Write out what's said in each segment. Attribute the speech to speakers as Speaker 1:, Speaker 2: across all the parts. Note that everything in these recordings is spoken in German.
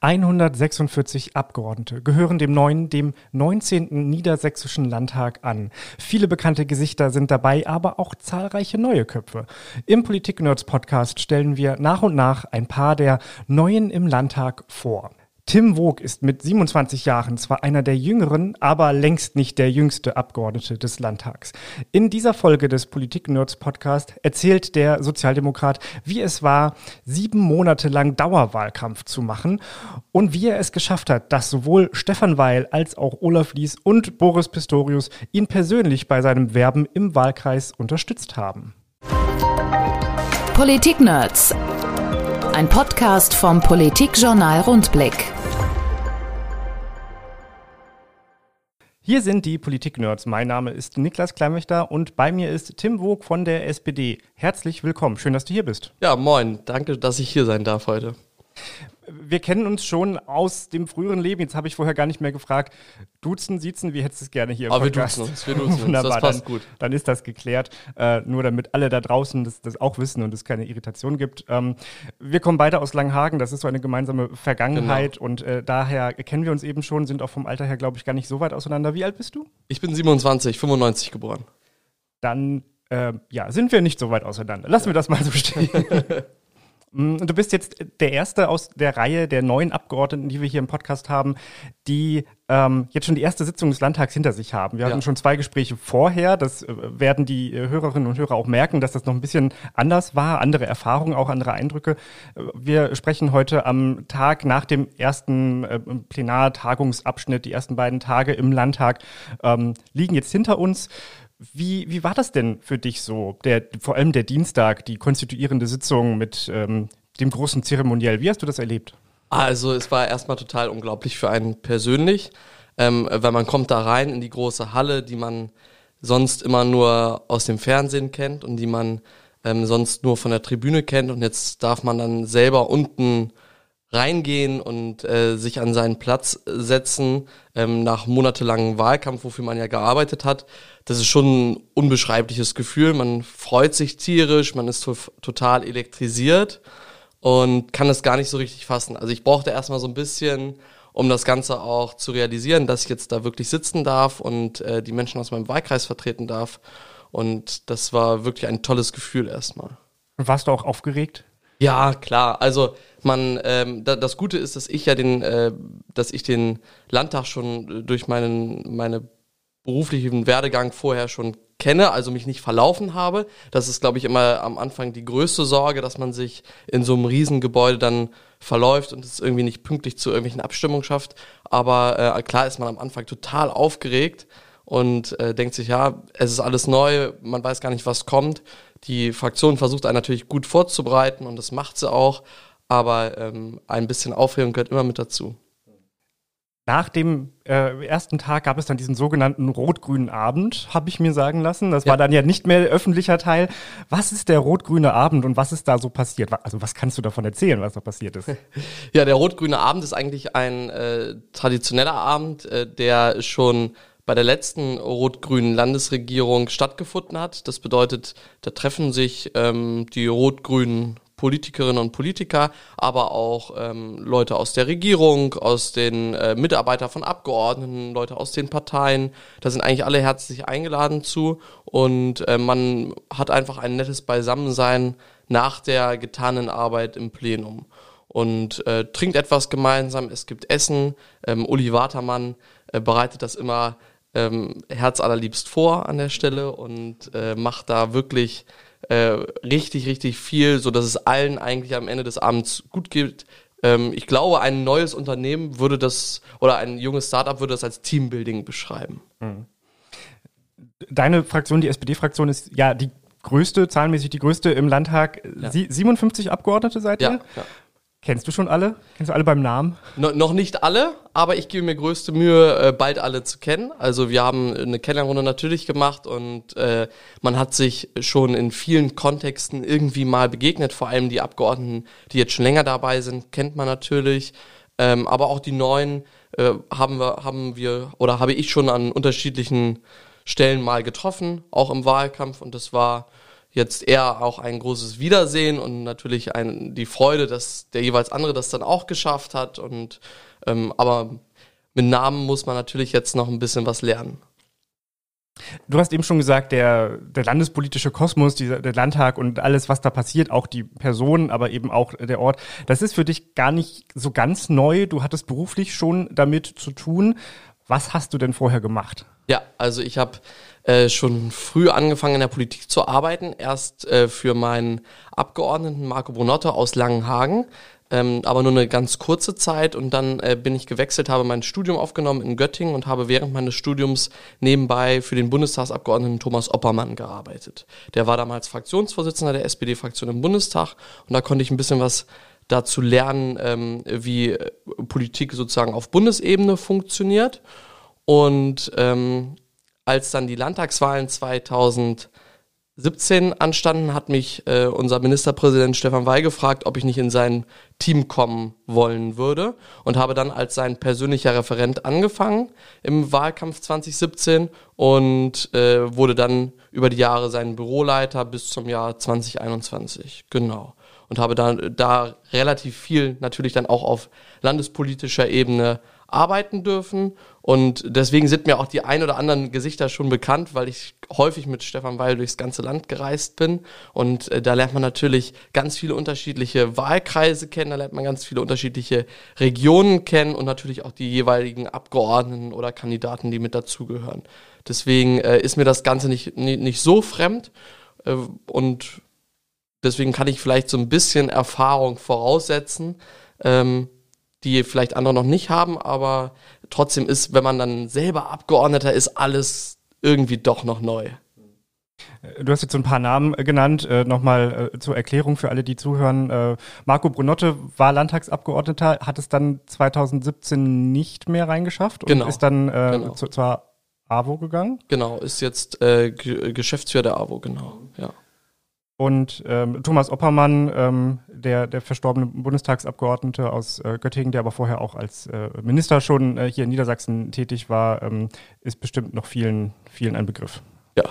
Speaker 1: 146 Abgeordnete gehören dem neuen, dem 19. Niedersächsischen Landtag an. Viele bekannte Gesichter sind dabei, aber auch zahlreiche neue Köpfe. Im Politik-Nerds Podcast stellen wir nach und nach ein paar der Neuen im Landtag vor. Tim Wog ist mit 27 Jahren zwar einer der jüngeren, aber längst nicht der jüngste Abgeordnete des Landtags. In dieser Folge des Politik-Nerds Podcast erzählt der Sozialdemokrat, wie es war, sieben Monate lang Dauerwahlkampf zu machen und wie er es geschafft hat, dass sowohl Stefan Weil als auch Olaf Lies und Boris Pistorius ihn persönlich bei seinem Werben im Wahlkreis unterstützt haben.
Speaker 2: Politik-Nerds. Ein Podcast vom Politikjournal Rundblick.
Speaker 1: Hier sind die Politik-Nerds. Mein Name ist Niklas Kleinwächter und bei mir ist Tim Wog von der SPD. Herzlich willkommen. Schön, dass du hier bist.
Speaker 3: Ja, moin. Danke, dass ich hier sein darf heute
Speaker 1: wir kennen uns schon aus dem früheren Leben. Jetzt habe ich vorher gar nicht mehr gefragt. Duzen, siezen, wie hättest du es gerne hier im
Speaker 3: Aber Podcast? wir duzen uns, wir duzen uns. Das passt
Speaker 1: dann,
Speaker 3: gut.
Speaker 1: Dann ist das geklärt. Äh, nur damit alle da draußen das, das, auch wissen und es keine Irritation gibt. Ähm, wir kommen beide aus Langhagen. Das ist so eine gemeinsame Vergangenheit genau. und äh, daher kennen wir uns eben schon, sind auch vom Alter her, glaube ich, gar nicht so weit auseinander. Wie alt bist du?
Speaker 3: Ich bin 27, 95 geboren.
Speaker 1: Dann äh, ja, sind wir nicht so weit auseinander. Lassen ja. wir das mal so stehen. Mm, du bist jetzt der Erste aus der Reihe der neuen Abgeordneten, die wir hier im Podcast haben, die ähm, jetzt schon die erste Sitzung des Landtags hinter sich haben. Wir ja. hatten schon zwei Gespräche vorher. Das äh, werden die äh, Hörerinnen und Hörer auch merken, dass das noch ein bisschen anders war, andere Erfahrungen, auch andere Eindrücke. Äh, wir sprechen heute am Tag nach dem ersten Plenartagungsabschnitt. Die ersten beiden Tage im Landtag ähm, liegen jetzt hinter uns. Wie, wie war das denn für dich so, der, vor allem der Dienstag, die konstituierende Sitzung mit ähm, dem großen Zeremoniell? Wie hast du das erlebt?
Speaker 3: Also es war erstmal total unglaublich für einen persönlich, ähm, weil man kommt da rein in die große Halle, die man sonst immer nur aus dem Fernsehen kennt und die man ähm, sonst nur von der Tribüne kennt und jetzt darf man dann selber unten reingehen und äh, sich an seinen Platz setzen ähm, nach monatelangem Wahlkampf, wofür man ja gearbeitet hat. Das ist schon ein unbeschreibliches Gefühl. Man freut sich tierisch, man ist to total elektrisiert und kann es gar nicht so richtig fassen. Also ich brauchte erstmal so ein bisschen, um das Ganze auch zu realisieren, dass ich jetzt da wirklich sitzen darf und äh, die Menschen aus meinem Wahlkreis vertreten darf. Und das war wirklich ein tolles Gefühl erstmal.
Speaker 1: Warst du auch aufgeregt?
Speaker 3: Ja, klar. Also man, ähm, da, das Gute ist, dass ich ja den, äh, dass ich den Landtag schon durch meinen, meine beruflichen Werdegang vorher schon kenne, also mich nicht verlaufen habe. Das ist, glaube ich, immer am Anfang die größte Sorge, dass man sich in so einem Riesengebäude dann verläuft und es irgendwie nicht pünktlich zu irgendwelchen Abstimmungen schafft. Aber äh, klar ist man am Anfang total aufgeregt und äh, denkt sich, ja, es ist alles neu, man weiß gar nicht, was kommt. Die Fraktion versucht einen natürlich gut vorzubereiten und das macht sie auch, aber ähm, ein bisschen Aufregung gehört immer mit dazu.
Speaker 1: Nach dem äh, ersten Tag gab es dann diesen sogenannten rot-grünen Abend, habe ich mir sagen lassen. Das ja. war dann ja nicht mehr öffentlicher Teil. Was ist der rot-grüne Abend und was ist da so passiert? Also was kannst du davon erzählen, was da passiert ist?
Speaker 3: Ja, der rot-grüne Abend ist eigentlich ein äh, traditioneller Abend, äh, der schon bei der letzten rot-grünen Landesregierung stattgefunden hat. Das bedeutet, da treffen sich ähm, die rot-grünen Politikerinnen und Politiker, aber auch ähm, Leute aus der Regierung, aus den äh, Mitarbeitern von Abgeordneten, Leute aus den Parteien. Da sind eigentlich alle herzlich eingeladen zu und äh, man hat einfach ein nettes Beisammensein nach der getanen Arbeit im Plenum und äh, trinkt etwas gemeinsam. Es gibt Essen. Ähm, Uli Watermann äh, bereitet das immer ähm, herzallerliebst vor an der Stelle und äh, macht da wirklich äh, richtig, richtig viel, so dass es allen eigentlich am Ende des Abends gut geht. Ähm, ich glaube, ein neues Unternehmen würde das oder ein junges Startup würde das als Teambuilding beschreiben. Mhm.
Speaker 1: Deine Fraktion, die SPD-Fraktion, ist ja die größte, zahlenmäßig die größte im Landtag. Ja. Sie, 57 Abgeordnete seid ihr? Ja, ja. Kennst du schon alle? Kennst du alle beim Namen?
Speaker 3: No, noch nicht alle, aber ich gebe mir größte Mühe, äh, bald alle zu kennen. Also wir haben eine Kennenlernrunde natürlich gemacht und äh, man hat sich schon in vielen Kontexten irgendwie mal begegnet. Vor allem die Abgeordneten, die jetzt schon länger dabei sind, kennt man natürlich. Ähm, aber auch die neuen äh, haben wir, haben wir oder habe ich schon an unterschiedlichen Stellen mal getroffen, auch im Wahlkampf. Und das war jetzt eher auch ein großes Wiedersehen und natürlich ein, die Freude, dass der jeweils andere das dann auch geschafft hat. Und ähm, aber mit Namen muss man natürlich jetzt noch ein bisschen was lernen.
Speaker 1: Du hast eben schon gesagt, der, der landespolitische Kosmos, dieser, der Landtag und alles, was da passiert, auch die Personen, aber eben auch der Ort, das ist für dich gar nicht so ganz neu. Du hattest beruflich schon damit zu tun. Was hast du denn vorher gemacht?
Speaker 3: Ja, also ich habe äh, schon früh angefangen in der Politik zu arbeiten. Erst äh, für meinen Abgeordneten Marco Brunotto aus Langenhagen ähm, aber nur eine ganz kurze Zeit und dann äh, bin ich gewechselt, habe mein Studium aufgenommen in Göttingen und habe während meines Studiums nebenbei für den Bundestagsabgeordneten Thomas Oppermann gearbeitet. Der war damals Fraktionsvorsitzender der SPD-Fraktion im Bundestag und da konnte ich ein bisschen was dazu lernen, ähm, wie äh, Politik sozusagen auf Bundesebene funktioniert. Und ähm, als dann die Landtagswahlen 2000 17 anstanden, hat mich äh, unser Ministerpräsident Stefan Weil gefragt, ob ich nicht in sein Team kommen wollen würde und habe dann als sein persönlicher Referent angefangen im Wahlkampf 2017 und äh, wurde dann über die Jahre sein Büroleiter bis zum Jahr 2021. Genau. Und habe dann da relativ viel natürlich dann auch auf landespolitischer Ebene arbeiten dürfen. Und deswegen sind mir auch die ein oder anderen Gesichter schon bekannt, weil ich häufig mit Stefan Weil durchs ganze Land gereist bin. Und äh, da lernt man natürlich ganz viele unterschiedliche Wahlkreise kennen, da lernt man ganz viele unterschiedliche Regionen kennen und natürlich auch die jeweiligen Abgeordneten oder Kandidaten, die mit dazugehören. Deswegen äh, ist mir das Ganze nicht, nicht, nicht so fremd. Äh, und deswegen kann ich vielleicht so ein bisschen Erfahrung voraussetzen. Ähm, die vielleicht andere noch nicht haben, aber trotzdem ist, wenn man dann selber Abgeordneter ist, alles irgendwie doch noch neu.
Speaker 1: Äh, du hast jetzt so ein paar Namen äh, genannt. Äh, Nochmal äh, zur Erklärung für alle, die zuhören. Äh, Marco Brunotte war Landtagsabgeordneter, hat es dann 2017 nicht mehr reingeschafft und genau. ist dann äh, genau. zu, zur AWO gegangen.
Speaker 3: Genau, ist jetzt äh, Geschäftsführer der AWO, genau, ja.
Speaker 1: Und ähm, Thomas Oppermann, ähm, der, der verstorbene Bundestagsabgeordnete aus äh, Göttingen, der aber vorher auch als äh, Minister schon äh, hier in Niedersachsen tätig war, ähm, ist bestimmt noch vielen, vielen ein Begriff.
Speaker 3: Ja.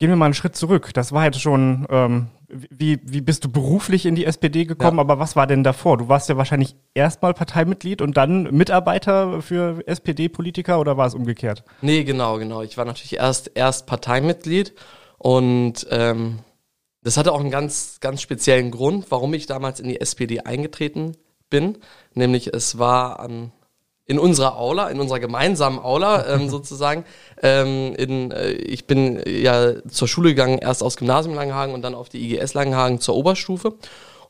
Speaker 1: Gehen wir mal einen Schritt zurück. Das war jetzt schon, ähm, wie, wie bist du beruflich in die SPD gekommen, ja. aber was war denn davor? Du warst ja wahrscheinlich erstmal Parteimitglied und dann Mitarbeiter für SPD-Politiker oder war es umgekehrt?
Speaker 3: Nee, genau, genau. Ich war natürlich erst, erst Parteimitglied und ähm, das hatte auch einen ganz, ganz speziellen Grund, warum ich damals in die SPD eingetreten bin. Nämlich es war an, in unserer Aula, in unserer gemeinsamen Aula ähm, sozusagen. Ähm, in, äh, ich bin ja zur Schule gegangen, erst aus Gymnasium Langenhagen und dann auf die IGS Langenhagen zur Oberstufe.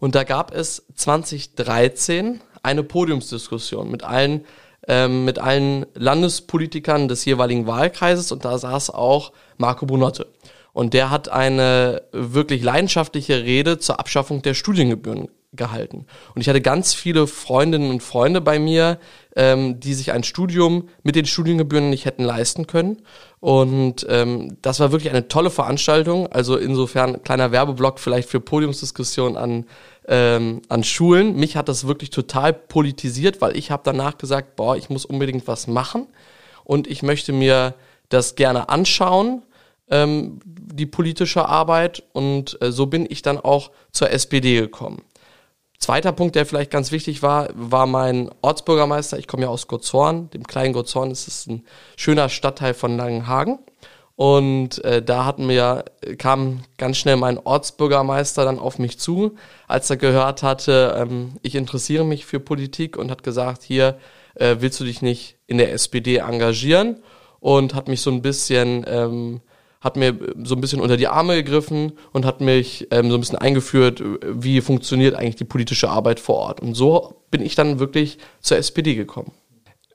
Speaker 3: Und da gab es 2013 eine Podiumsdiskussion mit allen ähm, mit allen Landespolitikern des jeweiligen Wahlkreises und da saß auch Marco Brunotte. Und der hat eine wirklich leidenschaftliche Rede zur Abschaffung der Studiengebühren gehalten. Und ich hatte ganz viele Freundinnen und Freunde bei mir, ähm, die sich ein Studium mit den Studiengebühren nicht hätten leisten können. Und ähm, das war wirklich eine tolle Veranstaltung. Also insofern kleiner Werbeblock vielleicht für Podiumsdiskussionen an, ähm, an Schulen. Mich hat das wirklich total politisiert, weil ich habe danach gesagt, boah, ich muss unbedingt was machen und ich möchte mir das gerne anschauen ähm, die politische Arbeit und äh, so bin ich dann auch zur SPD gekommen. Zweiter Punkt, der vielleicht ganz wichtig war, war mein Ortsbürgermeister. Ich komme ja aus Gotshorn, dem kleinen Gotshorn. Das ist ein schöner Stadtteil von Langenhagen. Und äh, da hatten wir, kam ganz schnell mein Ortsbürgermeister dann auf mich zu, als er gehört hatte, ähm, ich interessiere mich für Politik und hat gesagt, hier äh, willst du dich nicht in der SPD engagieren? Und hat mich so ein bisschen ähm, hat mir so ein bisschen unter die Arme gegriffen und hat mich ähm, so ein bisschen eingeführt, wie funktioniert eigentlich die politische Arbeit vor Ort. Und so bin ich dann wirklich zur SPD gekommen.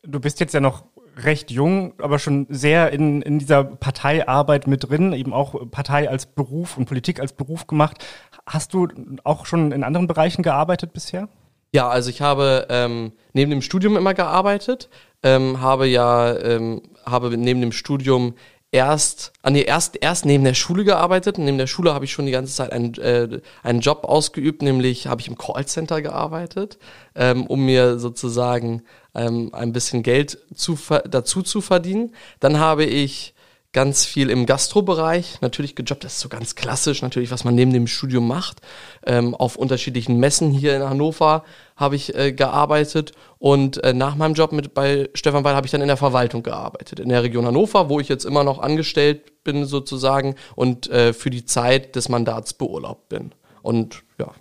Speaker 1: Du bist jetzt ja noch recht jung, aber schon sehr in, in dieser Parteiarbeit mit drin, eben auch Partei als Beruf und Politik als Beruf gemacht. Hast du auch schon in anderen Bereichen gearbeitet bisher?
Speaker 3: Ja, also ich habe ähm, neben dem Studium immer gearbeitet, ähm, habe ja ähm, habe neben dem Studium erst, an nee, erst, erst neben der Schule gearbeitet. Neben der Schule habe ich schon die ganze Zeit einen, äh, einen Job ausgeübt, nämlich habe ich im Callcenter gearbeitet, ähm, um mir sozusagen ähm, ein bisschen Geld zu, dazu zu verdienen. Dann habe ich ganz viel im Gastrobereich natürlich gejobbt. Das ist so ganz klassisch, natürlich, was man neben dem Studium macht. Ähm, auf unterschiedlichen Messen hier in Hannover habe ich äh, gearbeitet und äh, nach meinem Job mit bei Stefan Weil habe ich dann in der Verwaltung gearbeitet, in der Region Hannover, wo ich jetzt immer noch angestellt bin sozusagen und äh, für die Zeit des Mandats beurlaubt bin. Und ja,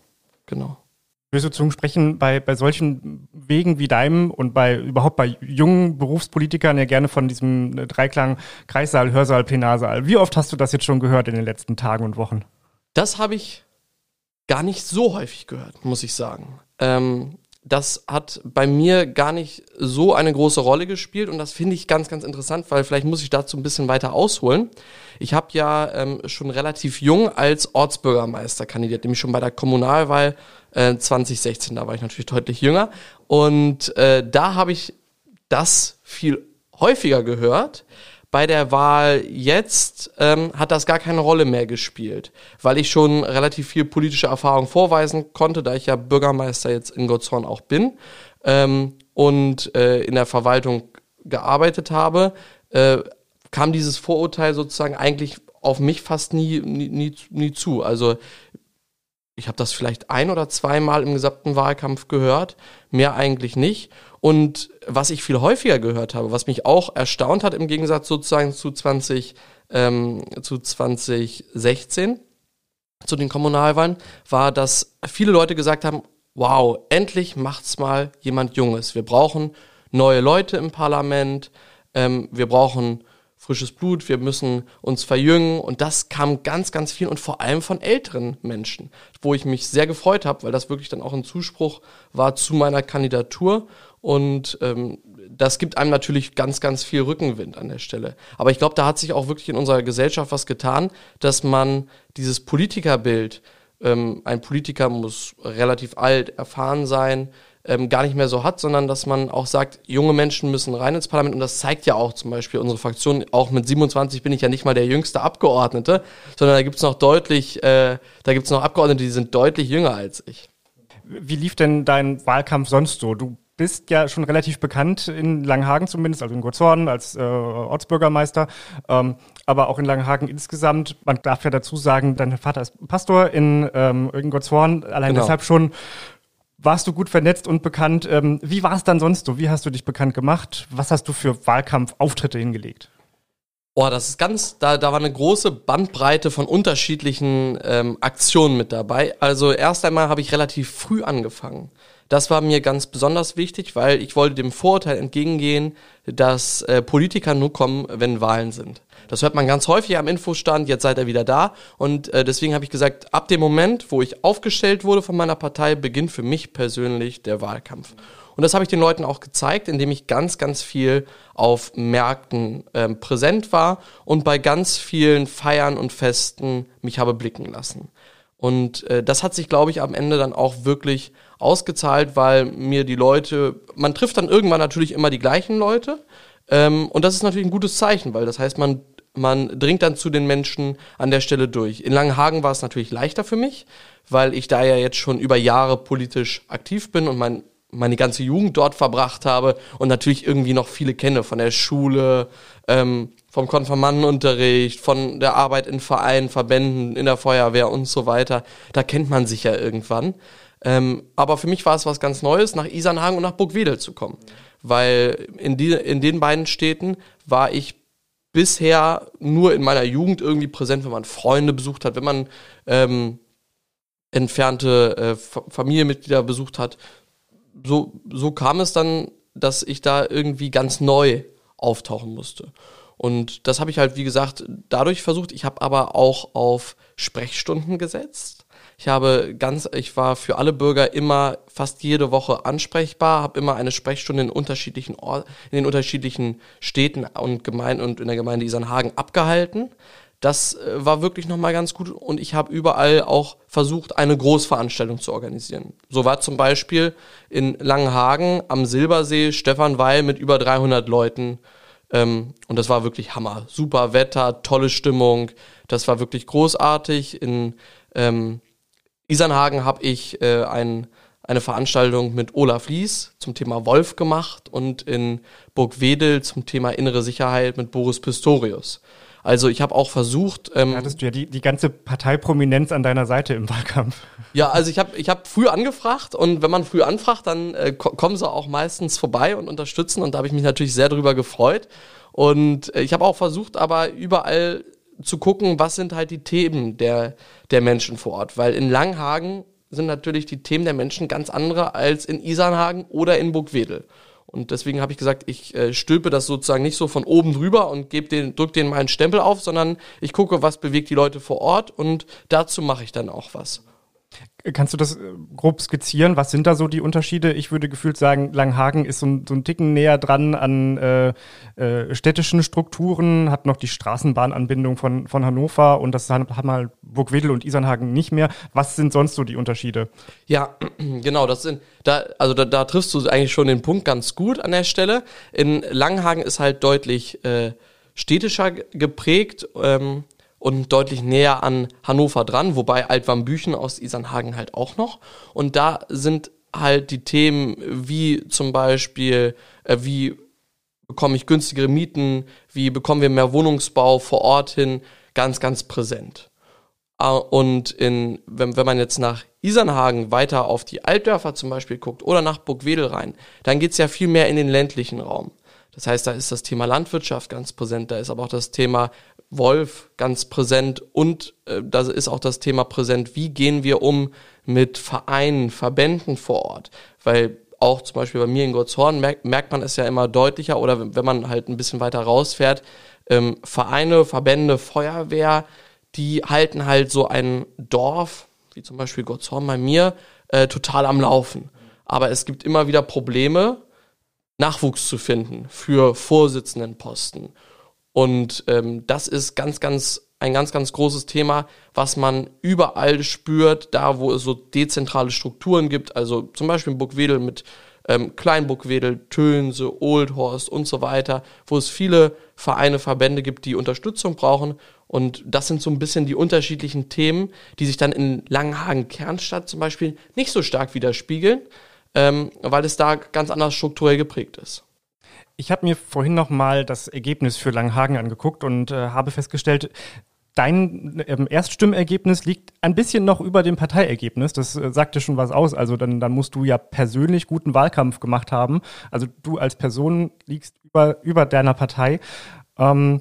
Speaker 3: genau.
Speaker 1: Zum Sprechen bei, bei solchen Wegen wie deinem und bei überhaupt bei jungen Berufspolitikern ja gerne von diesem äh, Dreiklang Kreissaal, Hörsaal, Plenarsaal. Wie oft hast du das jetzt schon gehört in den letzten Tagen und Wochen?
Speaker 3: Das habe ich gar nicht so häufig gehört, muss ich sagen. Ähm, das hat bei mir gar nicht so eine große Rolle gespielt und das finde ich ganz, ganz interessant, weil vielleicht muss ich dazu ein bisschen weiter ausholen. Ich habe ja ähm, schon relativ jung als Ortsbürgermeister kandidiert, nämlich schon bei der Kommunalwahl äh, 2016, da war ich natürlich deutlich jünger. Und äh, da habe ich das viel häufiger gehört, bei der Wahl jetzt ähm, hat das gar keine Rolle mehr gespielt, weil ich schon relativ viel politische Erfahrung vorweisen konnte, da ich ja Bürgermeister jetzt in Gottzhorn auch bin ähm, und äh, in der Verwaltung gearbeitet habe, äh, kam dieses Vorurteil sozusagen eigentlich auf mich fast nie, nie, nie, nie zu. Also ich habe das vielleicht ein oder zweimal im gesamten Wahlkampf gehört, mehr eigentlich nicht. Und was ich viel häufiger gehört habe, was mich auch erstaunt hat im Gegensatz sozusagen zu 20, ähm, zu 2016, zu den Kommunalwahlen, war, dass viele Leute gesagt haben, wow, endlich macht's mal jemand Junges. Wir brauchen neue Leute im Parlament, ähm, wir brauchen frisches Blut, wir müssen uns verjüngen und das kam ganz, ganz viel und vor allem von älteren Menschen, wo ich mich sehr gefreut habe, weil das wirklich dann auch ein Zuspruch war zu meiner Kandidatur und ähm, das gibt einem natürlich ganz, ganz viel Rückenwind an der Stelle. Aber ich glaube, da hat sich auch wirklich in unserer Gesellschaft was getan, dass man dieses Politikerbild, ähm, ein Politiker muss relativ alt, erfahren sein, ähm, gar nicht mehr so hat, sondern dass man auch sagt, junge Menschen müssen rein ins Parlament und das zeigt ja auch zum Beispiel unsere Fraktion, auch mit 27 bin ich ja nicht mal der jüngste Abgeordnete, sondern da gibt's noch deutlich, äh, da gibt's noch Abgeordnete, die sind deutlich jünger als ich.
Speaker 1: Wie lief denn dein Wahlkampf sonst so? Du bist ja schon relativ bekannt in Langenhagen zumindest, also in Gottshorn als äh, Ortsbürgermeister, ähm, aber auch in Langenhagen insgesamt. Man darf ja dazu sagen, dein Vater ist Pastor in, ähm, in allein genau. deshalb schon warst du gut vernetzt und bekannt. Ähm, wie war es dann sonst so? Wie hast du dich bekannt gemacht? Was hast du für Wahlkampfauftritte hingelegt?
Speaker 3: Oh, das ist ganz, da, da war eine große Bandbreite von unterschiedlichen ähm, Aktionen mit dabei. Also erst einmal habe ich relativ früh angefangen. Das war mir ganz besonders wichtig, weil ich wollte dem Vorurteil entgegengehen, dass äh, Politiker nur kommen, wenn Wahlen sind. Das hört man ganz häufig am Infostand, jetzt seid ihr wieder da. Und äh, deswegen habe ich gesagt, ab dem Moment, wo ich aufgestellt wurde von meiner Partei, beginnt für mich persönlich der Wahlkampf. Und das habe ich den Leuten auch gezeigt, indem ich ganz, ganz viel auf Märkten ähm, präsent war und bei ganz vielen Feiern und Festen mich habe blicken lassen. Und äh, das hat sich, glaube ich, am Ende dann auch wirklich ausgezahlt, weil mir die Leute, man trifft dann irgendwann natürlich immer die gleichen Leute. Ähm, und das ist natürlich ein gutes Zeichen, weil das heißt, man man dringt dann zu den Menschen an der Stelle durch. In Langenhagen war es natürlich leichter für mich, weil ich da ja jetzt schon über Jahre politisch aktiv bin und mein, meine ganze Jugend dort verbracht habe und natürlich irgendwie noch viele kenne von der Schule, ähm, vom Konfirmandenunterricht, von der Arbeit in Vereinen, Verbänden, in der Feuerwehr und so weiter. Da kennt man sich ja irgendwann. Ähm, aber für mich war es was ganz Neues, nach Isernhagen und nach Burgwedel zu kommen. Weil in, die, in den beiden Städten war ich bisher nur in meiner Jugend irgendwie präsent, wenn man Freunde besucht hat, wenn man ähm, entfernte äh, Familienmitglieder besucht hat. So, so kam es dann, dass ich da irgendwie ganz neu auftauchen musste. Und das habe ich halt, wie gesagt, dadurch versucht. Ich habe aber auch auf Sprechstunden gesetzt. Ich habe ganz, ich war für alle Bürger immer fast jede Woche ansprechbar, habe immer eine Sprechstunde in unterschiedlichen Or in den unterschiedlichen Städten und Gemeinden und in der Gemeinde Isernhagen abgehalten. Das äh, war wirklich nochmal ganz gut und ich habe überall auch versucht, eine Großveranstaltung zu organisieren. So war zum Beispiel in Langenhagen am Silbersee Stefan Weil mit über 300 Leuten ähm, und das war wirklich Hammer. Super Wetter, tolle Stimmung, das war wirklich großartig. In ähm, Isernhagen habe ich äh, ein, eine Veranstaltung mit Olaf Lies zum Thema Wolf gemacht und in Burgwedel zum Thema innere Sicherheit mit Boris Pistorius. Also ich habe auch versucht.
Speaker 1: Ähm, da hattest du ja die, die ganze Parteiprominenz an deiner Seite im Wahlkampf.
Speaker 3: Ja, also ich habe ich hab früh angefragt und wenn man früh anfragt, dann äh, kommen sie auch meistens vorbei und unterstützen und da habe ich mich natürlich sehr darüber gefreut. Und äh, ich habe auch versucht, aber überall zu gucken, was sind halt die Themen der, der Menschen vor Ort. Weil in Langhagen sind natürlich die Themen der Menschen ganz andere als in Isernhagen oder in Burgwedel. Und deswegen habe ich gesagt, ich äh, stülpe das sozusagen nicht so von oben drüber und gebe den, drück denen meinen Stempel auf, sondern ich gucke, was bewegt die Leute vor Ort und dazu mache ich dann auch was.
Speaker 1: Kannst du das äh, grob skizzieren? Was sind da so die Unterschiede? Ich würde gefühlt sagen, Langhagen ist so ein, so ein Ticken näher dran an äh, äh, städtischen Strukturen, hat noch die Straßenbahnanbindung von, von Hannover und das haben mal Burgwedel und Isernhagen nicht mehr. Was sind sonst so die Unterschiede?
Speaker 3: Ja, genau, das sind, da, also da, da triffst du eigentlich schon den Punkt ganz gut an der Stelle. In Langhagen ist halt deutlich äh, städtischer geprägt. Ähm, und deutlich näher an Hannover dran, wobei Altwarmbüchen aus Isernhagen halt auch noch. Und da sind halt die Themen wie zum Beispiel, äh, wie bekomme ich günstigere Mieten, wie bekommen wir mehr Wohnungsbau vor Ort hin, ganz, ganz präsent. Äh, und in, wenn, wenn man jetzt nach Isernhagen weiter auf die Altdörfer zum Beispiel guckt oder nach Burgwedel rein, dann geht's ja viel mehr in den ländlichen Raum. Das heißt, da ist das Thema Landwirtschaft ganz präsent, da ist aber auch das Thema Wolf ganz präsent und äh, da ist auch das Thema präsent, wie gehen wir um mit Vereinen, Verbänden vor Ort, weil auch zum Beispiel bei mir in Gottshorn merkt, merkt man es ja immer deutlicher oder wenn man halt ein bisschen weiter rausfährt, ähm, Vereine, Verbände, Feuerwehr, die halten halt so ein Dorf, wie zum Beispiel Gottshorn bei mir, äh, total am Laufen. Aber es gibt immer wieder Probleme, Nachwuchs zu finden für Vorsitzendenposten. Und ähm, das ist ganz, ganz ein ganz, ganz großes Thema, was man überall spürt, da wo es so dezentrale Strukturen gibt, also zum Beispiel in Burgwedel mit ähm, Kleinburgwedel, Tönse, Oldhorst und so weiter, wo es viele Vereine, Verbände gibt, die Unterstützung brauchen. Und das sind so ein bisschen die unterschiedlichen Themen, die sich dann in Langenhagen-Kernstadt zum Beispiel nicht so stark widerspiegeln, ähm, weil es da ganz anders strukturell geprägt ist.
Speaker 1: Ich habe mir vorhin noch mal das Ergebnis für Langhagen angeguckt und äh, habe festgestellt, Dein ähm, Erststimmergebnis liegt ein bisschen noch über dem Parteiergebnis. Das äh, sagt dir schon was aus. Also dann, dann musst du ja persönlich guten Wahlkampf gemacht haben. Also du als Person liegst über, über deiner Partei. Ähm,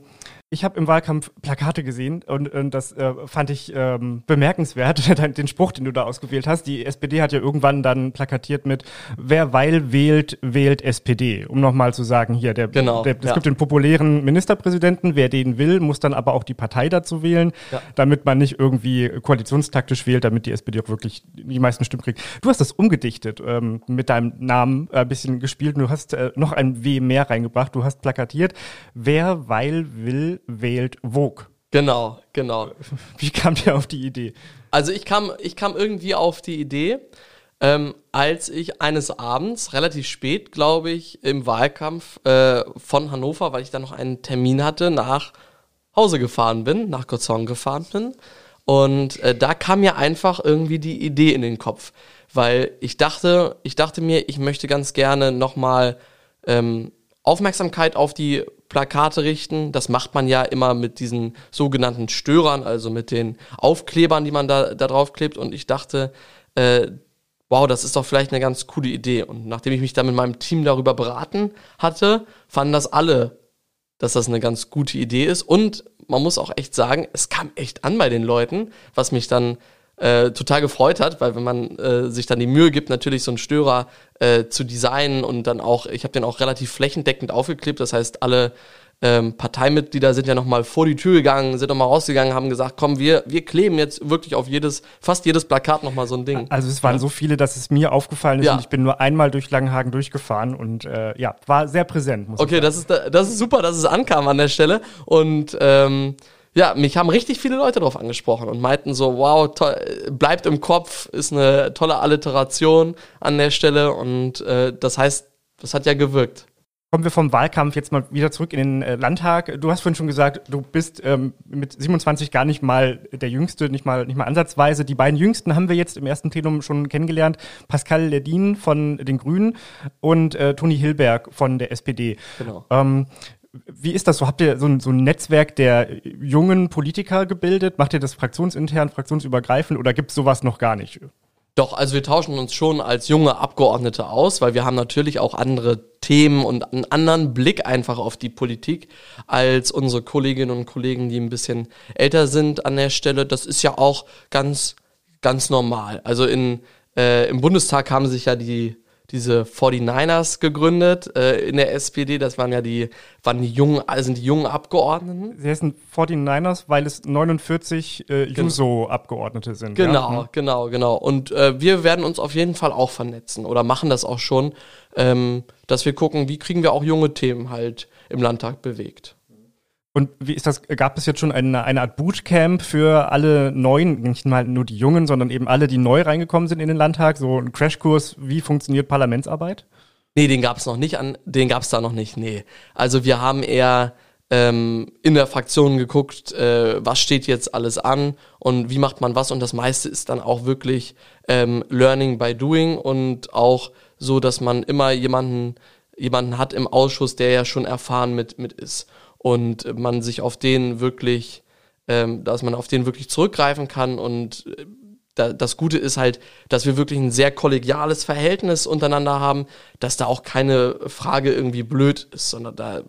Speaker 1: ich habe im Wahlkampf Plakate gesehen und, und das äh, fand ich ähm, bemerkenswert, den Spruch, den du da ausgewählt hast. Die SPD hat ja irgendwann dann plakatiert mit Wer weil wählt, wählt SPD. Um nochmal zu sagen, hier, der, genau, der, es ja. gibt den populären Ministerpräsidenten, wer den will, muss dann aber auch die Partei dazu wählen, ja. damit man nicht irgendwie koalitionstaktisch wählt, damit die SPD auch wirklich die meisten Stimmen kriegt. Du hast das umgedichtet, ähm, mit deinem Namen ein bisschen gespielt. Du hast äh, noch ein W mehr reingebracht. Du hast plakatiert, wer weil will, wählt Vogue.
Speaker 3: Genau, genau.
Speaker 1: Wie kam der auf die Idee?
Speaker 3: Also ich kam, ich kam irgendwie auf die Idee, ähm, als ich eines Abends, relativ spät, glaube ich, im Wahlkampf äh, von Hannover, weil ich da noch einen Termin hatte, nach Hause gefahren bin, nach Gozong gefahren bin. Und äh, da kam mir einfach irgendwie die Idee in den Kopf, weil ich dachte, ich dachte mir, ich möchte ganz gerne nochmal ähm, Aufmerksamkeit auf die Plakate richten. Das macht man ja immer mit diesen sogenannten Störern, also mit den Aufklebern, die man da, da drauf klebt. Und ich dachte, äh, wow, das ist doch vielleicht eine ganz coole Idee. Und nachdem ich mich dann mit meinem Team darüber beraten hatte, fanden das alle, dass das eine ganz gute Idee ist. Und man muss auch echt sagen, es kam echt an bei den Leuten, was mich dann äh, total gefreut hat, weil wenn man äh, sich dann die Mühe gibt, natürlich so einen Störer äh, zu designen und dann auch, ich habe den auch relativ flächendeckend aufgeklebt, das heißt, alle ähm, Parteimitglieder sind ja nochmal vor die Tür gegangen, sind nochmal rausgegangen, haben gesagt, komm, wir, wir kleben jetzt wirklich auf jedes, fast jedes Plakat nochmal so ein Ding.
Speaker 1: Also es waren so viele, dass es mir aufgefallen ist ja. und ich bin nur einmal durch Langenhagen durchgefahren und äh, ja, war sehr präsent.
Speaker 3: Muss okay, das ist, das ist super, dass es ankam an der Stelle und ähm, ja, mich haben richtig viele Leute darauf angesprochen und meinten so, wow, toll, bleibt im Kopf, ist eine tolle Alliteration an der Stelle und äh, das heißt, das hat ja gewirkt.
Speaker 1: Kommen wir vom Wahlkampf jetzt mal wieder zurück in den äh, Landtag. Du hast vorhin schon gesagt, du bist ähm, mit 27 gar nicht mal der Jüngste, nicht mal, nicht mal ansatzweise. Die beiden Jüngsten haben wir jetzt im ersten Plenum schon kennengelernt. Pascal Ledin von den Grünen und äh, Toni Hilberg von der SPD. Genau. Ähm, Wie ist das so? Habt ihr so ein, so ein Netzwerk der jungen Politiker gebildet? Macht ihr das fraktionsintern, fraktionsübergreifend oder gibt es sowas noch gar nicht?
Speaker 3: Doch, also wir tauschen uns schon als junge Abgeordnete aus, weil wir haben natürlich auch andere Themen und einen anderen Blick einfach auf die Politik als unsere Kolleginnen und Kollegen, die ein bisschen älter sind an der Stelle. Das ist ja auch ganz, ganz normal. Also in, äh, im Bundestag haben sich ja die diese 49ers gegründet äh, in der SPD. Das waren ja die, waren die jungen, also sind die jungen Abgeordneten.
Speaker 1: Sie heißen 49ers, weil es 49 äh, Juso-Abgeordnete sind.
Speaker 3: Genau,
Speaker 1: ja?
Speaker 3: Mhm. genau, genau. Und äh, wir werden uns auf jeden Fall auch vernetzen oder machen das auch schon, ähm, dass wir gucken, wie kriegen wir auch junge Themen halt im Landtag bewegt.
Speaker 1: Und wie ist das? Gab es jetzt schon eine, eine Art Bootcamp für alle Neuen, nicht mal nur die Jungen, sondern eben alle, die neu reingekommen sind in den Landtag? So ein Crashkurs, wie funktioniert Parlamentsarbeit?
Speaker 3: Nee, den gab es noch nicht an, den gab es da noch nicht, nee. Also wir haben eher ähm, in der Fraktion geguckt, äh, was steht jetzt alles an und wie macht man was und das meiste ist dann auch wirklich ähm, Learning by Doing und auch so, dass man immer jemanden, jemanden hat im Ausschuss, der ja schon erfahren mit, mit ist und man sich auf den wirklich, ähm, dass man auf den wirklich zurückgreifen kann und äh, da, das Gute ist halt, dass wir wirklich ein sehr kollegiales Verhältnis untereinander haben, dass da auch keine Frage irgendwie blöd ist, sondern da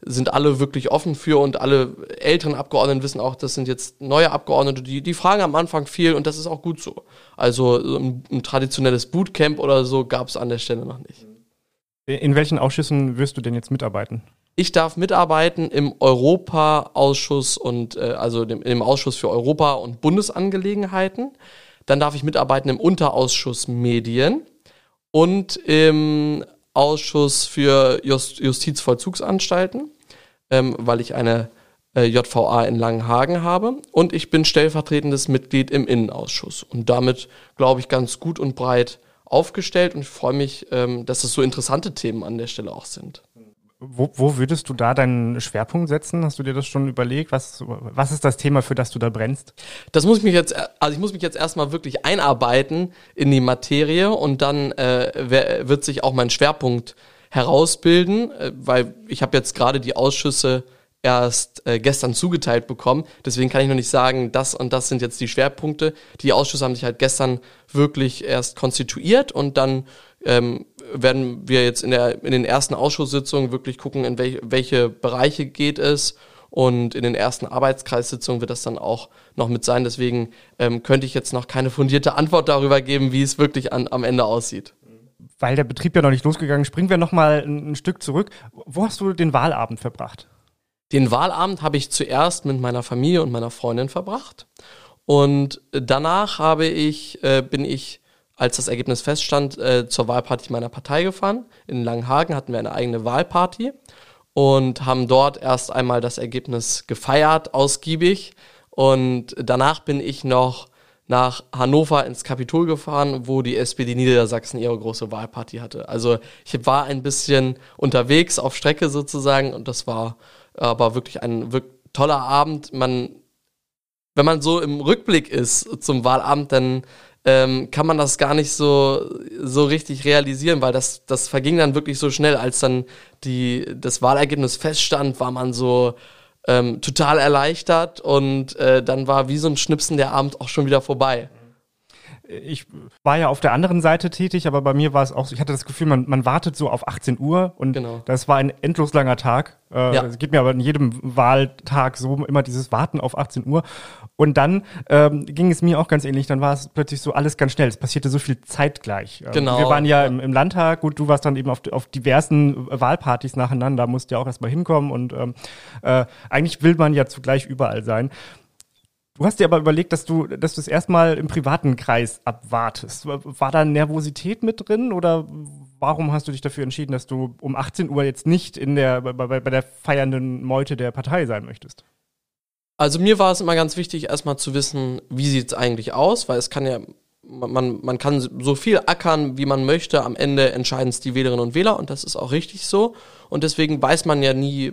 Speaker 3: sind alle wirklich offen für und alle älteren Abgeordneten wissen auch, das sind jetzt neue Abgeordnete, die, die fragen am Anfang viel und das ist auch gut so. Also ein, ein traditionelles Bootcamp oder so gab es an der Stelle noch nicht.
Speaker 1: In welchen Ausschüssen wirst du denn jetzt mitarbeiten?
Speaker 3: Ich darf mitarbeiten im Europa-Ausschuss und äh, also dem, im Ausschuss für Europa und Bundesangelegenheiten. Dann darf ich mitarbeiten im Unterausschuss Medien und im Ausschuss für Just, Justizvollzugsanstalten, ähm, weil ich eine äh, JVA in Langenhagen habe. Und ich bin stellvertretendes Mitglied im Innenausschuss. Und damit, glaube ich, ganz gut und breit aufgestellt und ich freue mich, ähm, dass es so interessante Themen an der Stelle auch sind.
Speaker 1: Wo, wo würdest du da deinen Schwerpunkt setzen? Hast du dir das schon überlegt? Was, was ist das Thema, für das du da brennst?
Speaker 3: Das muss ich mich jetzt, also ich muss mich jetzt erstmal wirklich einarbeiten in die Materie und dann äh, wird sich auch mein Schwerpunkt herausbilden, äh, weil ich habe jetzt gerade die Ausschüsse erst äh, gestern zugeteilt bekommen. Deswegen kann ich noch nicht sagen, das und das sind jetzt die Schwerpunkte. Die Ausschüsse haben sich halt gestern wirklich erst konstituiert und dann ähm, werden wir jetzt in, der, in den ersten Ausschusssitzungen wirklich gucken, in welche, welche Bereiche geht es. Und in den ersten Arbeitskreissitzungen wird das dann auch noch mit sein. Deswegen ähm, könnte ich jetzt noch keine fundierte Antwort darüber geben, wie es wirklich an, am Ende aussieht.
Speaker 1: Weil der Betrieb ja noch nicht losgegangen, springen wir noch mal ein, ein Stück zurück. Wo hast du den Wahlabend verbracht?
Speaker 3: Den Wahlabend habe ich zuerst mit meiner Familie und meiner Freundin verbracht. Und danach habe ich, äh, bin ich als das Ergebnis feststand, äh, zur Wahlparty meiner Partei gefahren. In Langenhagen hatten wir eine eigene Wahlparty und haben dort erst einmal das Ergebnis gefeiert, ausgiebig. Und danach bin ich noch nach Hannover ins Kapitol gefahren, wo die SPD Niedersachsen ihre große Wahlparty hatte. Also ich war ein bisschen unterwegs auf Strecke sozusagen und das war aber wirklich ein wirklich toller Abend. Man, wenn man so im Rückblick ist zum Wahlabend, dann ähm, kann man das gar nicht so, so richtig realisieren, weil das, das verging dann wirklich so schnell, als dann die, das Wahlergebnis feststand, war man so ähm, total erleichtert und äh, dann war wie so ein Schnipsen der Abend auch schon wieder vorbei
Speaker 1: ich war ja auf der anderen Seite tätig, aber bei mir war es auch so, ich hatte das Gefühl, man, man wartet so auf 18 Uhr und genau. das war ein endlos langer Tag. Äh, ja. Es geht mir aber in jedem Wahltag so immer dieses Warten auf 18 Uhr. Und dann ähm, ging es mir auch ganz ähnlich, dann war es plötzlich so alles ganz schnell. Es passierte so viel zeitgleich. Ähm, genau. Wir waren ja im, im Landtag, gut, du warst dann eben auf, auf diversen Wahlpartys nacheinander, musst ja auch erstmal hinkommen und ähm, äh, eigentlich will man ja zugleich überall sein. Du hast dir aber überlegt, dass du, dass du es erstmal im privaten Kreis abwartest. War da Nervosität mit drin oder warum hast du dich dafür entschieden, dass du um 18 Uhr jetzt nicht in der, bei, bei, bei der feiernden Meute der Partei sein möchtest?
Speaker 3: Also mir war es immer ganz wichtig, erstmal zu wissen, wie sieht es eigentlich aus, weil es kann ja, man, man kann so viel ackern, wie man möchte. Am Ende entscheiden es die Wählerinnen und Wähler und das ist auch richtig so. Und deswegen weiß man ja nie,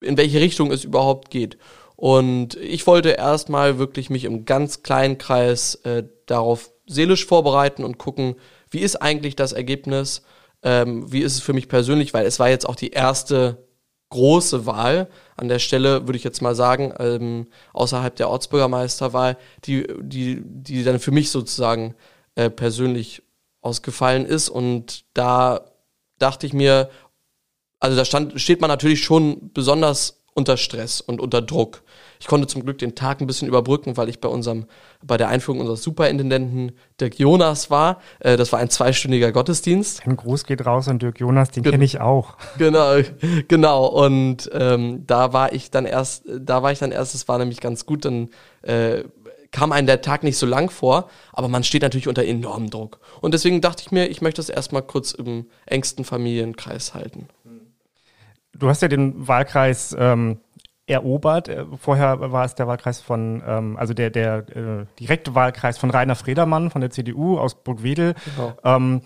Speaker 3: in welche Richtung es überhaupt geht. Und ich wollte erstmal wirklich mich im ganz kleinen Kreis äh, darauf seelisch vorbereiten und gucken, wie ist eigentlich das Ergebnis, ähm, wie ist es für mich persönlich, weil es war jetzt auch die erste große Wahl. An der Stelle würde ich jetzt mal sagen, ähm, außerhalb der Ortsbürgermeisterwahl, die, die, die dann für mich sozusagen äh, persönlich ausgefallen ist. Und da dachte ich mir, also da stand, steht man natürlich schon besonders unter Stress und unter Druck. Ich konnte zum Glück den Tag ein bisschen überbrücken, weil ich bei unserem, bei der Einführung unseres Superintendenten Dirk Jonas war. Äh, das war ein zweistündiger Gottesdienst.
Speaker 1: Ein Gruß geht raus an Dirk Jonas, den kenne ich auch.
Speaker 3: Genau, genau. Und ähm, da war ich dann erst, da war ich dann erst, es war nämlich ganz gut, dann äh, kam einem der Tag nicht so lang vor, aber man steht natürlich unter enormem Druck. Und deswegen dachte ich mir, ich möchte das erstmal kurz im engsten Familienkreis halten.
Speaker 1: Du hast ja den Wahlkreis ähm, erobert. Äh, vorher war es der Wahlkreis von, ähm, also der, der äh, direkte Wahlkreis von Rainer Fredermann von der CDU aus Burgwedel. Genau. Ähm,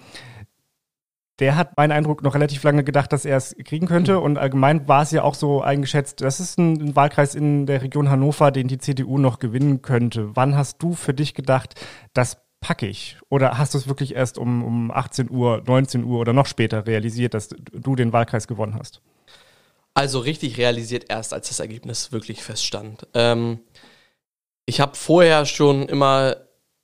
Speaker 1: der hat meinen Eindruck noch relativ lange gedacht, dass er es kriegen könnte. Und allgemein war es ja auch so eingeschätzt, das ist ein, ein, Wahlkreis in der Region Hannover, den die CDU noch gewinnen könnte. Wann hast du für dich gedacht, das packe ich? Oder hast du es wirklich erst um, um 18 Uhr, 19 Uhr oder noch später realisiert, dass du den Wahlkreis gewonnen hast?
Speaker 3: Also richtig realisiert erst, als das Ergebnis wirklich feststand. Ähm, ich habe vorher schon immer,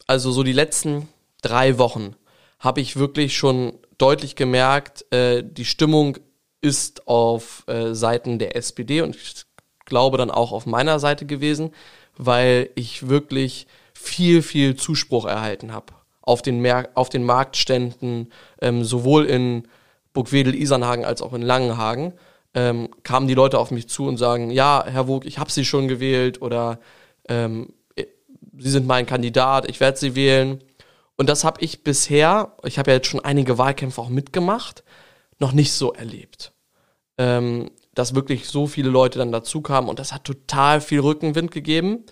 Speaker 3: also so die letzten drei Wochen, habe ich wirklich schon deutlich gemerkt, äh, die Stimmung ist auf äh, Seiten der SPD und ich glaube dann auch auf meiner Seite gewesen, weil ich wirklich viel, viel Zuspruch erhalten habe auf den, auf den Marktständen, ähm, sowohl in Burgwedel, Isernhagen als auch in Langenhagen ähm, kamen die Leute auf mich zu und sagen, ja, Herr Wog, ich habe Sie schon gewählt oder ähm, Sie sind mein Kandidat, ich werde Sie wählen. Und das habe ich bisher, ich habe ja jetzt schon einige Wahlkämpfe auch mitgemacht, noch nicht so erlebt. Ähm, dass wirklich so viele Leute dann dazu kamen und das hat total viel Rückenwind gegeben.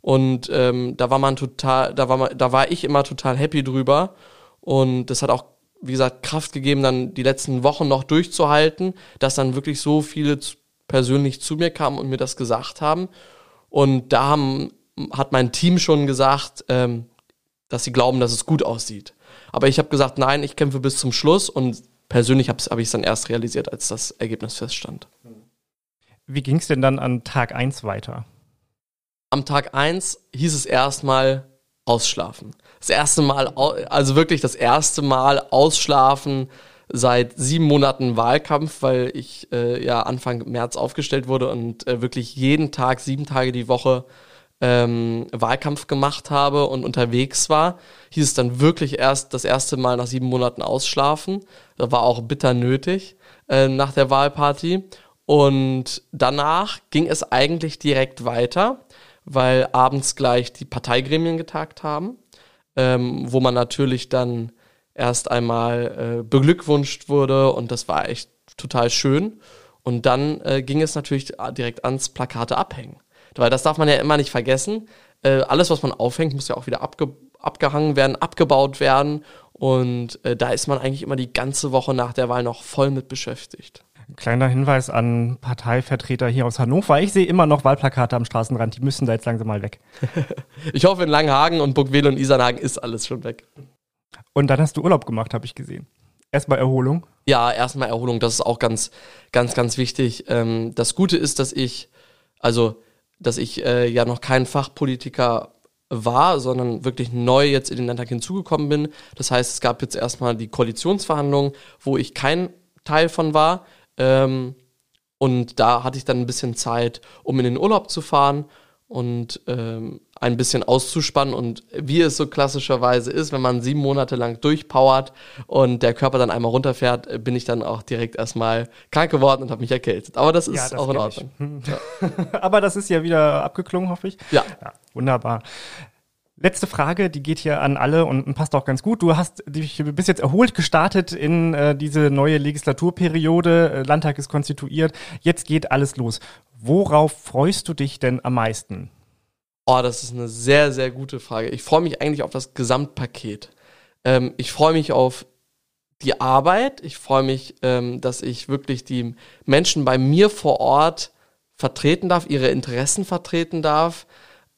Speaker 3: Und ähm, da war man total, da war man, da war ich immer total happy drüber. Und das hat auch wie gesagt, Kraft gegeben, dann die letzten Wochen noch durchzuhalten, dass dann wirklich so viele persönlich zu mir kamen und mir das gesagt haben. Und da haben, hat mein Team schon gesagt, ähm, dass sie glauben, dass es gut aussieht. Aber ich habe gesagt, nein, ich kämpfe bis zum Schluss und persönlich habe hab ich es dann erst realisiert, als das Ergebnis feststand.
Speaker 1: Wie ging es denn dann an Tag 1 weiter?
Speaker 3: Am Tag 1 hieß es erstmal ausschlafen das erste Mal, also wirklich das erste Mal ausschlafen seit sieben Monaten Wahlkampf, weil ich äh, ja Anfang März aufgestellt wurde und äh, wirklich jeden Tag, sieben Tage die Woche ähm, Wahlkampf gemacht habe und unterwegs war, hieß es dann wirklich erst das erste Mal nach sieben Monaten ausschlafen. Das war auch bitter nötig äh, nach der Wahlparty. Und danach ging es eigentlich direkt weiter, weil abends gleich die Parteigremien getagt haben ähm, wo man natürlich dann erst einmal äh, beglückwünscht wurde und das war echt total schön. Und dann äh, ging es natürlich direkt ans Plakate abhängen. Weil das darf man ja immer nicht vergessen. Äh, alles, was man aufhängt, muss ja auch wieder abge abgehangen werden, abgebaut werden. Und äh, da ist man eigentlich immer die ganze Woche nach der Wahl noch voll mit beschäftigt.
Speaker 1: Kleiner Hinweis an Parteivertreter hier aus Hannover. Ich sehe immer noch Wahlplakate am Straßenrand. Die müssen da jetzt langsam mal weg.
Speaker 3: ich hoffe, in Langhagen und Burgwedel und Isernhagen ist alles schon weg.
Speaker 1: Und dann hast du Urlaub gemacht, habe ich gesehen. Erstmal Erholung.
Speaker 3: Ja, erstmal Erholung. Das ist auch ganz, ganz, ganz wichtig. Ähm, das Gute ist, dass ich, also, dass ich äh, ja noch kein Fachpolitiker war, sondern wirklich neu jetzt in den Landtag hinzugekommen bin. Das heißt, es gab jetzt erstmal die Koalitionsverhandlungen, wo ich kein Teil von war. Ähm, und da hatte ich dann ein bisschen Zeit, um in den Urlaub zu fahren und ähm, ein bisschen auszuspannen. Und wie es so klassischerweise ist, wenn man sieben Monate lang durchpowert und der Körper dann einmal runterfährt, äh, bin ich dann auch direkt erstmal krank geworden und habe mich erkältet. Aber das ist ja, das auch in Ordnung.
Speaker 1: Ja. Aber das ist ja wieder abgeklungen, hoffe ich.
Speaker 3: Ja.
Speaker 1: ja wunderbar. Letzte Frage, die geht hier an alle und passt auch ganz gut. Du hast dich bis jetzt erholt gestartet in äh, diese neue Legislaturperiode. Äh, Landtag ist konstituiert. Jetzt geht alles los. Worauf freust du dich denn am meisten?
Speaker 3: Oh, das ist eine sehr, sehr gute Frage. Ich freue mich eigentlich auf das Gesamtpaket. Ähm, ich freue mich auf die Arbeit. Ich freue mich, ähm, dass ich wirklich die Menschen bei mir vor Ort vertreten darf, ihre Interessen vertreten darf.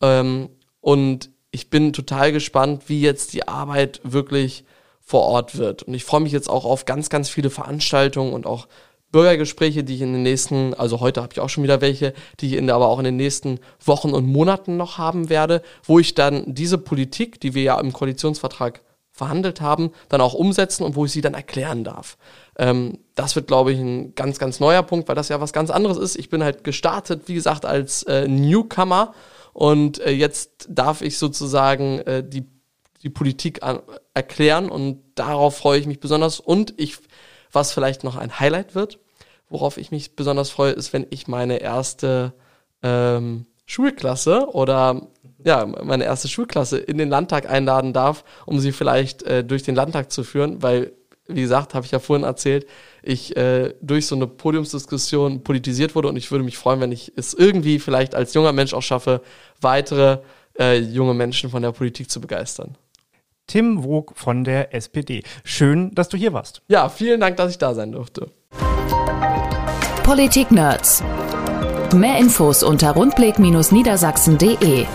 Speaker 3: Ähm, und ich bin total gespannt, wie jetzt die Arbeit wirklich vor Ort wird. Und ich freue mich jetzt auch auf ganz, ganz viele Veranstaltungen und auch Bürgergespräche, die ich in den nächsten, also heute habe ich auch schon wieder welche, die ich in, aber auch in den nächsten Wochen und Monaten noch haben werde, wo ich dann diese Politik, die wir ja im Koalitionsvertrag verhandelt haben, dann auch umsetzen und wo ich sie dann erklären darf. Ähm, das wird, glaube ich, ein ganz, ganz neuer Punkt, weil das ja was ganz anderes ist. Ich bin halt gestartet, wie gesagt, als äh, Newcomer und äh, jetzt darf ich sozusagen äh, die, die Politik an, erklären und darauf freue ich mich besonders. Und ich, was vielleicht noch ein Highlight wird, worauf ich mich besonders freue, ist, wenn ich meine erste ähm, Schulklasse oder ja, meine erste Schulklasse in den Landtag einladen darf, um sie vielleicht äh, durch den Landtag zu führen, weil, wie gesagt, habe ich ja vorhin erzählt, ich äh, durch so eine Podiumsdiskussion politisiert wurde und ich würde mich freuen, wenn ich es irgendwie vielleicht als junger Mensch auch schaffe, weitere äh, junge Menschen von der Politik zu begeistern.
Speaker 1: Tim Wog von der SPD. Schön, dass du hier warst.
Speaker 3: Ja, vielen Dank, dass ich da sein durfte.
Speaker 2: Politik Nerds. Mehr Infos unter rundblick-niedersachsen.de.